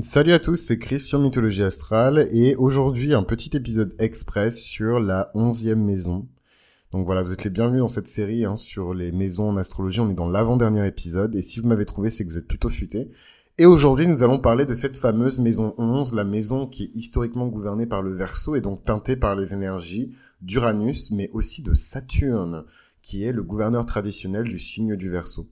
Salut à tous, c'est Chris sur Mythologie Astrale et aujourd'hui un petit épisode express sur la onzième maison. Donc voilà, vous êtes les bienvenus dans cette série hein, sur les maisons en astrologie. On est dans l'avant-dernier épisode et si vous m'avez trouvé, c'est que vous êtes plutôt futé. Et aujourd'hui, nous allons parler de cette fameuse maison 11, la maison qui est historiquement gouvernée par le Verseau et donc teintée par les énergies d'Uranus, mais aussi de Saturne, qui est le gouverneur traditionnel du signe du Verseau.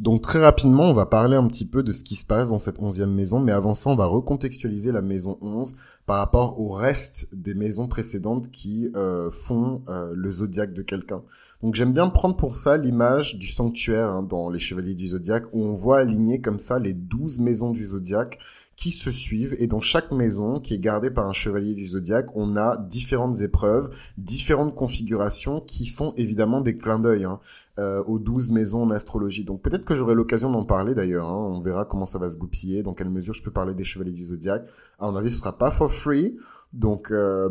Donc très rapidement, on va parler un petit peu de ce qui se passe dans cette onzième maison, mais avant ça, on va recontextualiser la maison 11 par rapport au reste des maisons précédentes qui euh, font euh, le zodiaque de quelqu'un. Donc j'aime bien prendre pour ça l'image du sanctuaire hein, dans les Chevaliers du Zodiaque, où on voit aligner comme ça les douze maisons du Zodiaque qui se suivent et dans chaque maison qui est gardée par un chevalier du zodiaque, on a différentes épreuves, différentes configurations qui font évidemment des clins d'œil hein, euh, aux douze maisons en astrologie. Donc peut-être que j'aurai l'occasion d'en parler d'ailleurs. Hein. On verra comment ça va se goupiller, dans quelle mesure je peux parler des chevaliers du zodiaque. À mon avis, ce sera pas for free. Donc euh,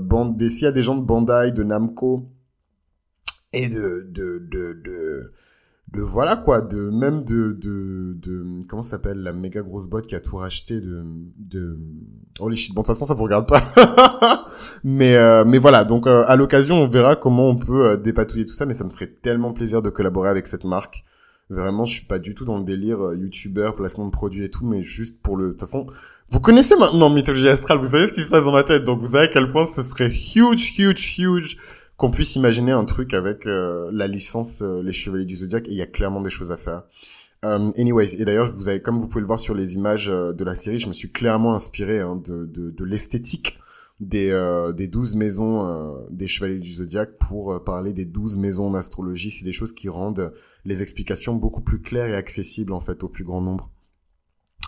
s'il y a des gens de Bandai, de Namco et de de de, de de voilà quoi de même de de de comment s'appelle la méga grosse boîte qui a tout racheté de de oh les shit. Bon de toute façon ça vous regarde pas. Mais euh, mais voilà donc euh, à l'occasion on verra comment on peut euh, dépatouiller tout ça mais ça me ferait tellement plaisir de collaborer avec cette marque. Vraiment je suis pas du tout dans le délire youtubeur placement de produits et tout mais juste pour le de toute façon vous connaissez maintenant mythologie astrale vous savez ce qui se passe dans ma tête donc vous savez à quel point ce serait huge huge huge qu'on puisse imaginer un truc avec euh, la licence euh, Les Chevaliers du Zodiaque et il y a clairement des choses à faire. Um, anyways, et d'ailleurs, vous avez, comme vous pouvez le voir sur les images de la série, je me suis clairement inspiré hein, de, de, de l'esthétique des euh, des douze maisons des Chevaliers du Zodiaque pour parler des douze maisons d'astrologie. C'est des choses qui rendent les explications beaucoup plus claires et accessibles en fait au plus grand nombre.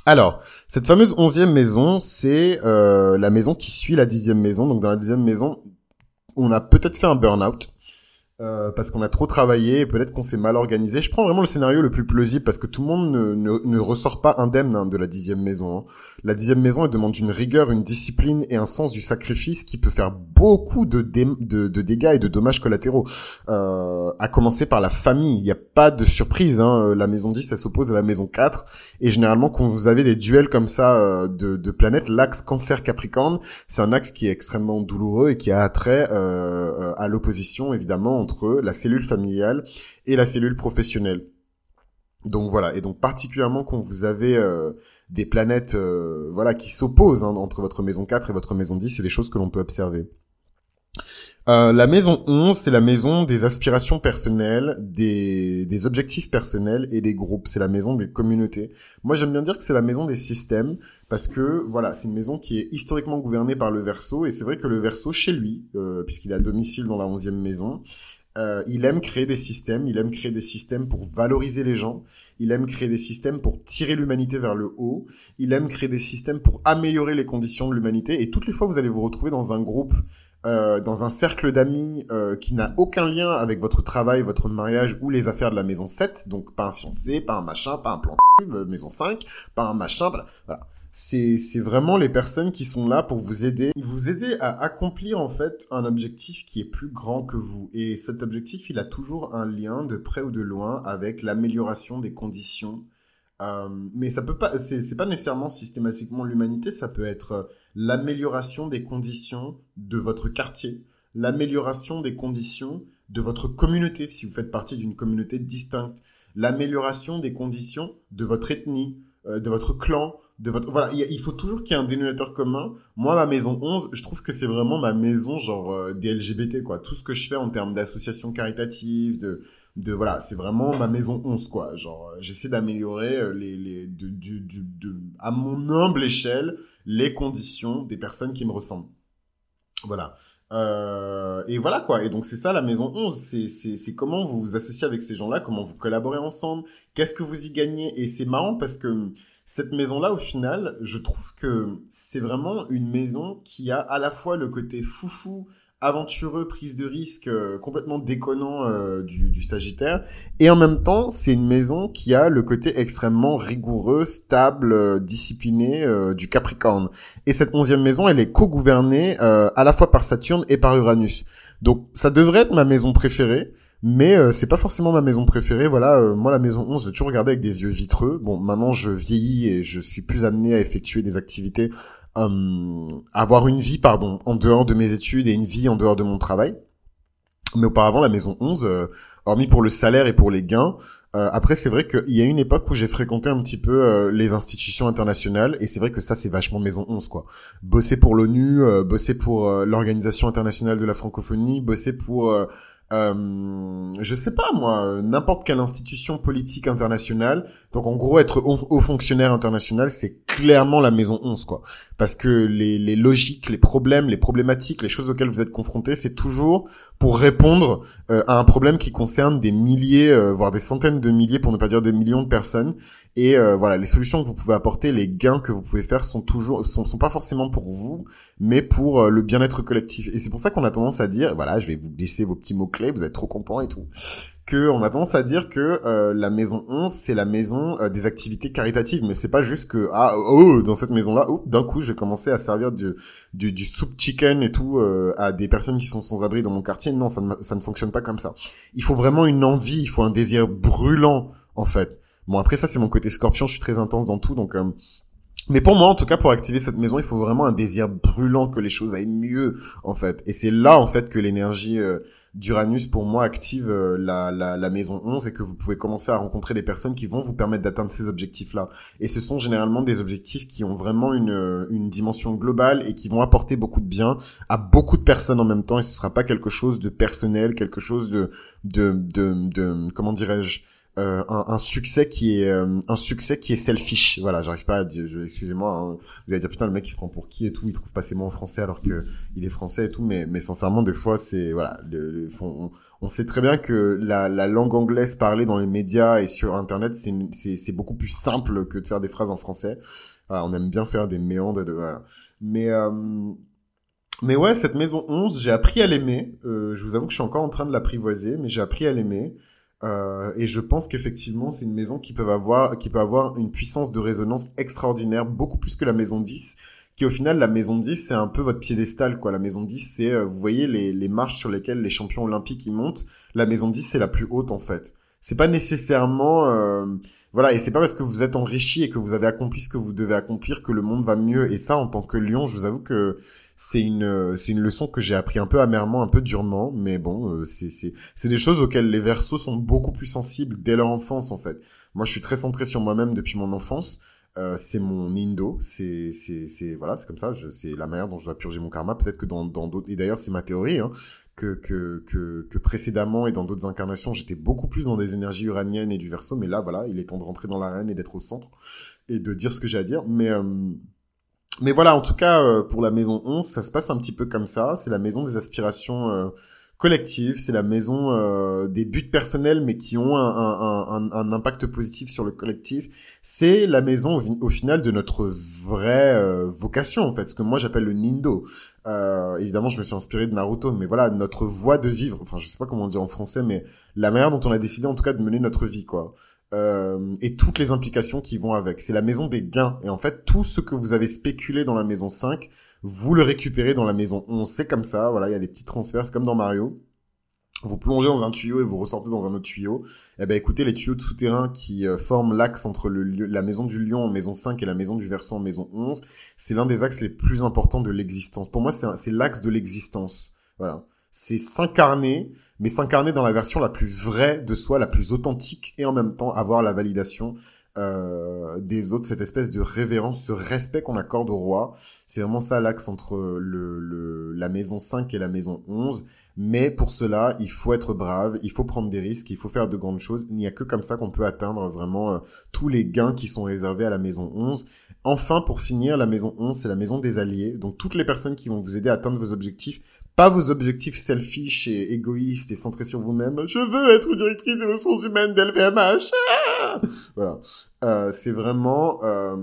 Alors, cette fameuse onzième maison, c'est la maison qui suit la dixième maison. Donc dans la dixième maison, on a peut-être fait un burn-out. Euh, parce qu'on a trop travaillé, peut-être qu'on s'est mal organisé. Je prends vraiment le scénario le plus plausible parce que tout le monde ne, ne, ressort pas indemne hein, de la dixième maison. Hein. La dixième maison, elle demande une rigueur, une discipline et un sens du sacrifice qui peut faire beaucoup de, dégâts et de dommages collatéraux. Euh, à commencer par la famille. Il n'y a pas de surprise. Hein. La maison 10, elle s'oppose à la maison 4. Et généralement, quand vous avez des duels comme ça euh, de, de planètes, l'axe cancer-capricorne, c'est un axe qui est extrêmement douloureux et qui a attrait euh, à l'opposition, évidemment, la cellule familiale et la cellule professionnelle. Donc voilà, et donc particulièrement quand vous avez euh, des planètes euh, voilà qui s'opposent hein, entre votre maison 4 et votre maison 10, c'est des choses que l'on peut observer. Euh, la maison 11, c'est la maison des aspirations personnelles, des, des objectifs personnels et des groupes. C'est la maison des communautés. Moi, j'aime bien dire que c'est la maison des systèmes parce que, voilà, c'est une maison qui est historiquement gouvernée par le Verseau. Et c'est vrai que le Verseau, chez lui, euh, puisqu'il a domicile dans la 11e maison, euh, il aime créer des systèmes, il aime créer des systèmes pour valoriser les gens, il aime créer des systèmes pour tirer l'humanité vers le haut, il aime créer des systèmes pour améliorer les conditions de l'humanité. Et toutes les fois, vous allez vous retrouver dans un groupe, euh, dans un cercle d'amis euh, qui n'a aucun lien avec votre travail, votre mariage ou les affaires de la maison 7, donc pas un fiancé, pas un machin, pas un plan de maison 5, pas un machin, voilà c'est vraiment les personnes qui sont là pour vous aider, vous aider à accomplir en fait un objectif qui est plus grand que vous. Et cet objectif, il a toujours un lien de près ou de loin avec l'amélioration des conditions. Euh, mais ça peut pas, c'est pas nécessairement systématiquement l'humanité, ça peut être euh, l'amélioration des conditions de votre quartier, l'amélioration des conditions de votre communauté si vous faites partie d'une communauté distincte, l'amélioration des conditions de votre ethnie, euh, de votre clan, de votre voilà il faut toujours qu'il y ait un dénominateur commun moi ma maison 11 je trouve que c'est vraiment ma maison genre euh, des LGBT quoi tout ce que je fais en termes d'association caritative de de voilà c'est vraiment ma maison 11 quoi genre euh, j'essaie d'améliorer euh, les les de, du, du, de à mon humble échelle les conditions des personnes qui me ressemblent voilà euh, et voilà quoi. Et donc c'est ça la maison 11. C'est, c'est, c'est comment vous vous associez avec ces gens-là, comment vous collaborez ensemble, qu'est-ce que vous y gagnez. Et c'est marrant parce que cette maison-là, au final, je trouve que c'est vraiment une maison qui a à la fois le côté foufou, aventureux, prise de risque, euh, complètement déconnant euh, du, Sagittaire, et en même temps, c'est une maison qui a le côté extrêmement rigoureux, stable, euh, discipliné du Capricorne. Et cette onzième maison, elle est co-gouvernée à la fois par Saturne et par Uranus. Donc, ça devrait être ma maison préférée, Mais euh, c'est pas forcément ma maison préférée. Voilà, euh, moi la maison 11, je l'ai toujours regardée avec des yeux vitreux. Bon, maintenant je vieillis et je suis plus amené à effectuer des activités, euh, avoir une vie, pardon, en dehors de mes études et une vie en dehors de mon travail. Mais auparavant, la maison 11, euh, hormis pour le salaire et pour les gains, euh, après c'est vrai qu'il y a une époque où j'ai fréquenté un petit peu euh, les institutions internationales et c'est vrai que ça c'est vachement maison 11 quoi. Bosser pour l'ONU, bosser pour l'Organisation internationale de la francophonie, bosser pour euh, je sais pas moi, n'importe quelle institution politique internationale. Donc en gros, être haut, fonctionnaire international, c'est clairement la maison 11 quoi. Parce que les, les logiques, les problèmes, les problématiques, les choses auxquelles vous êtes confrontés, c'est toujours pour répondre euh, à un problème qui concerne des milliers, euh, voire des centaines de milliers, pour ne pas dire des millions de personnes. Et euh, voilà, les solutions que vous pouvez apporter, les gains que vous pouvez faire sont toujours, sont, sont pas forcément pour vous, mais pour le bien-être collectif. Et c'est pour ça qu'on a tendance à dire, voilà, je vais vous laisser vos petits mots clés, vous êtes trop contents et tout. Que on a tendance à dire que euh, la maison 11 c'est la maison euh, des activités caritatives mais c'est pas juste que ah oh dans cette maison là oh, d'un coup j'ai commencé à servir du, du, du soup chicken et tout euh, à des personnes qui sont sans abri dans mon quartier. Non ça ne, ça ne fonctionne pas comme ça. Il faut vraiment une envie il faut un désir brûlant en fait. Bon après ça c'est mon côté scorpion je suis très intense dans tout donc mais pour moi, en tout cas, pour activer cette maison, il faut vraiment un désir brûlant que les choses aillent mieux, en fait. Et c'est là, en fait, que l'énergie d'Uranus pour moi active euh, la, la, la, maison 11 et que vous pouvez commencer à rencontrer des personnes qui vont vous permettre d'atteindre ces objectifs-là. Et ce sont généralement des objectifs qui ont vraiment une, euh, une dimension globale et qui vont apporter beaucoup de bien à beaucoup de personnes en même temps et ce sera pas quelque chose de personnel, quelque chose de, de, de, de comment dirais-je, euh, un, un, succès qui est euh, un succès qui est selfish voilà j'arrive pas à dire excusez-moi hein, vous allez dire putain le mec il se prend pour qui et tout il trouve pas ses mots en français alors que il est français et tout mais mais sincèrement des fois c'est voilà le, on, on, sait très bien que la, la langue anglaise parlée dans les médias et sur internet c'est c'est beaucoup plus simple que de faire des phrases en français voilà, on aime bien faire des méandres de voilà mais euh, mais ouais, cette maison 11, j'ai appris à l'aimer. Euh, je vous avoue que je suis encore en train de l'apprivoiser, mais j'ai appris à l'aimer. Euh, et je pense qu'effectivement, c'est une maison qui peut avoir, qui peut avoir une puissance de résonance extraordinaire, beaucoup plus que la maison 10, qui au final, la maison 10, c'est un peu votre piédestal, quoi. La maison 10, c'est, euh, vous voyez, les, les marches sur lesquelles les champions olympiques y montent. La maison 10, c'est la plus haute, en fait. C'est pas nécessairement, euh, voilà, et c'est pas parce que vous êtes enrichi et que vous avez accompli ce que vous devez accomplir que le monde va mieux. Et ça, en tant que lion, je vous avoue que c'est une c'est une leçon que j'ai appris un peu amèrement, un peu durement, mais bon, euh, c'est c'est c'est des choses auxquelles les versos sont beaucoup plus sensibles dès leur enfance en fait. Moi, je suis très centré sur moi-même depuis mon enfance. Euh, c'est mon indo, c'est c'est c'est voilà, c'est comme ça, c'est la manière dont je dois purger mon karma. Peut-être que dans dans d'autres et d'ailleurs c'est ma théorie hein, que que que que précédemment et dans d'autres incarnations, j'étais beaucoup plus dans des énergies uraniennes et du verso, mais là voilà, il est temps de rentrer dans l'arène et d'être au centre et de dire ce que j'ai à dire, mais euh, mais voilà, en tout cas, euh, pour la maison 11, ça se passe un petit peu comme ça. C'est la maison des aspirations euh, collectives, c'est la maison euh, des buts personnels, mais qui ont un, impact positif sur le collectif. C'est la maison, au, final, de notre vraie vocation, en fait, ce que moi j'appelle le Nindo. évidemment, je me suis inspiré de Naruto, mais voilà, notre voie de vivre, enfin, je sais pas comment on dit en français, mais la manière dont on a décidé, en tout cas, de mener notre vie, quoi. Euh, et toutes les implications qui vont avec. C'est la maison des gains. Et en fait, tout ce que vous avez spéculé dans la maison 5, vous le récupérez dans la maison 11. C'est comme ça, voilà, il y a des petits transferts, c'est comme dans Mario. Vous plongez dans un tuyau et vous ressortez dans un autre tuyau. Eh ben écoutez, les tuyaux de souterrain qui euh, forment l'axe entre la maison du lion en maison 5 et la maison du verso en maison 11, c'est l'un des axes les plus importants de l'existence. Pour moi, c'est l'axe de l'existence. Voilà. C'est s'incarner mais s'incarner dans la version la plus vraie de soi, la plus authentique, et en même temps avoir la validation euh, des autres, cette espèce de révérence, ce respect qu'on accorde au roi. C'est vraiment ça l'axe entre le, le, la maison 5 et la maison 11. Mais pour cela, il faut être brave, il faut prendre des risques, il faut faire de grandes choses. Il n'y a que comme ça qu'on peut atteindre vraiment euh, tous les gains qui sont réservés à la maison 11. Enfin, pour finir, la maison 11, c'est la maison des alliés. Donc toutes les personnes qui vont vous aider à atteindre vos objectifs pas vos objectifs selfish et égoïstes et centrés sur vous-même. Je veux être directrice des ressources humaines d'LVMH. voilà. Euh, c'est vraiment... Euh,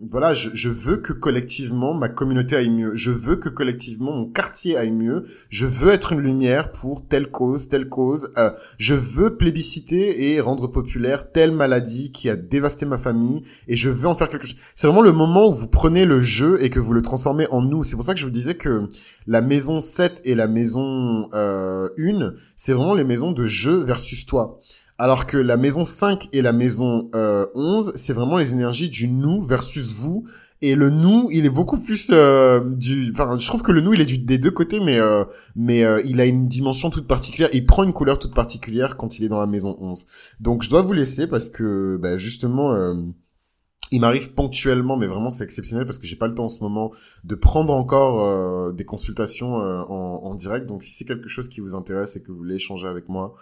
voilà, je, je, veux que collectivement ma communauté aille mieux. Je veux que collectivement mon quartier aille mieux. Je veux être une lumière pour telle cause, telle cause. Euh, je veux plébisciter et rendre populaire telle maladie qui a dévasté ma famille et je veux en faire quelque chose. C'est vraiment le moment où vous prenez le jeu et que vous le transformez en nous. C'est pour ça que je vous disais que la maison 7 et la maison euh, 1, c'est vraiment les maisons de jeu versus toi. Alors que la maison 5 et la maison euh, 11, c'est vraiment les énergies du nous versus vous. Et le nous, il est beaucoup plus euh, du... Enfin, je trouve que le nous, il est des deux côtés, mais euh, mais euh, il a une dimension toute particulière. Il prend une couleur toute particulière quand il est dans la maison 11. Donc, je dois vous laisser parce que, bah, justement... il m'arrive ponctuellement, mais vraiment c'est exceptionnel parce que j'ai pas le temps en ce moment de prendre encore des consultations en, en direct. Donc si c'est quelque chose qui vous intéresse et que vous voulez échanger avec moi,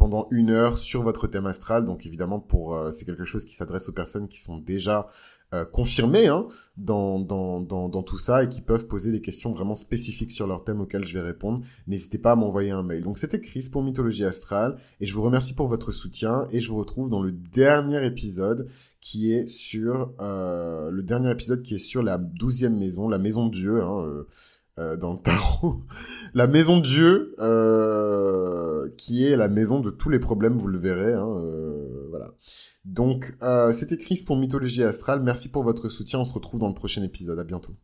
pendant une heure sur votre thème astral. Donc évidemment, pour euh, c'est quelque chose qui s'adresse aux personnes qui sont déjà euh, confirmées hein, dans, dans, dans, dans, tout ça et qui peuvent poser des questions vraiment spécifiques sur leur thème auxquelles je vais répondre. N'hésitez pas à m'envoyer un mail. Donc c'était Chris pour Mythologie Astrale et je vous remercie pour votre soutien et je vous retrouve dans le dernier épisode qui est sur le dernier épisode qui est sur la douzième maison, la maison de Dieu. Hein, euh, dans le tarot. la maison de Dieu, euh, qui est la maison de tous les problèmes, vous le verrez. Hein, euh, voilà. Donc, c'était Chris pour Mythologie Astrale. Merci pour votre soutien. On se retrouve dans le prochain épisode. À bientôt.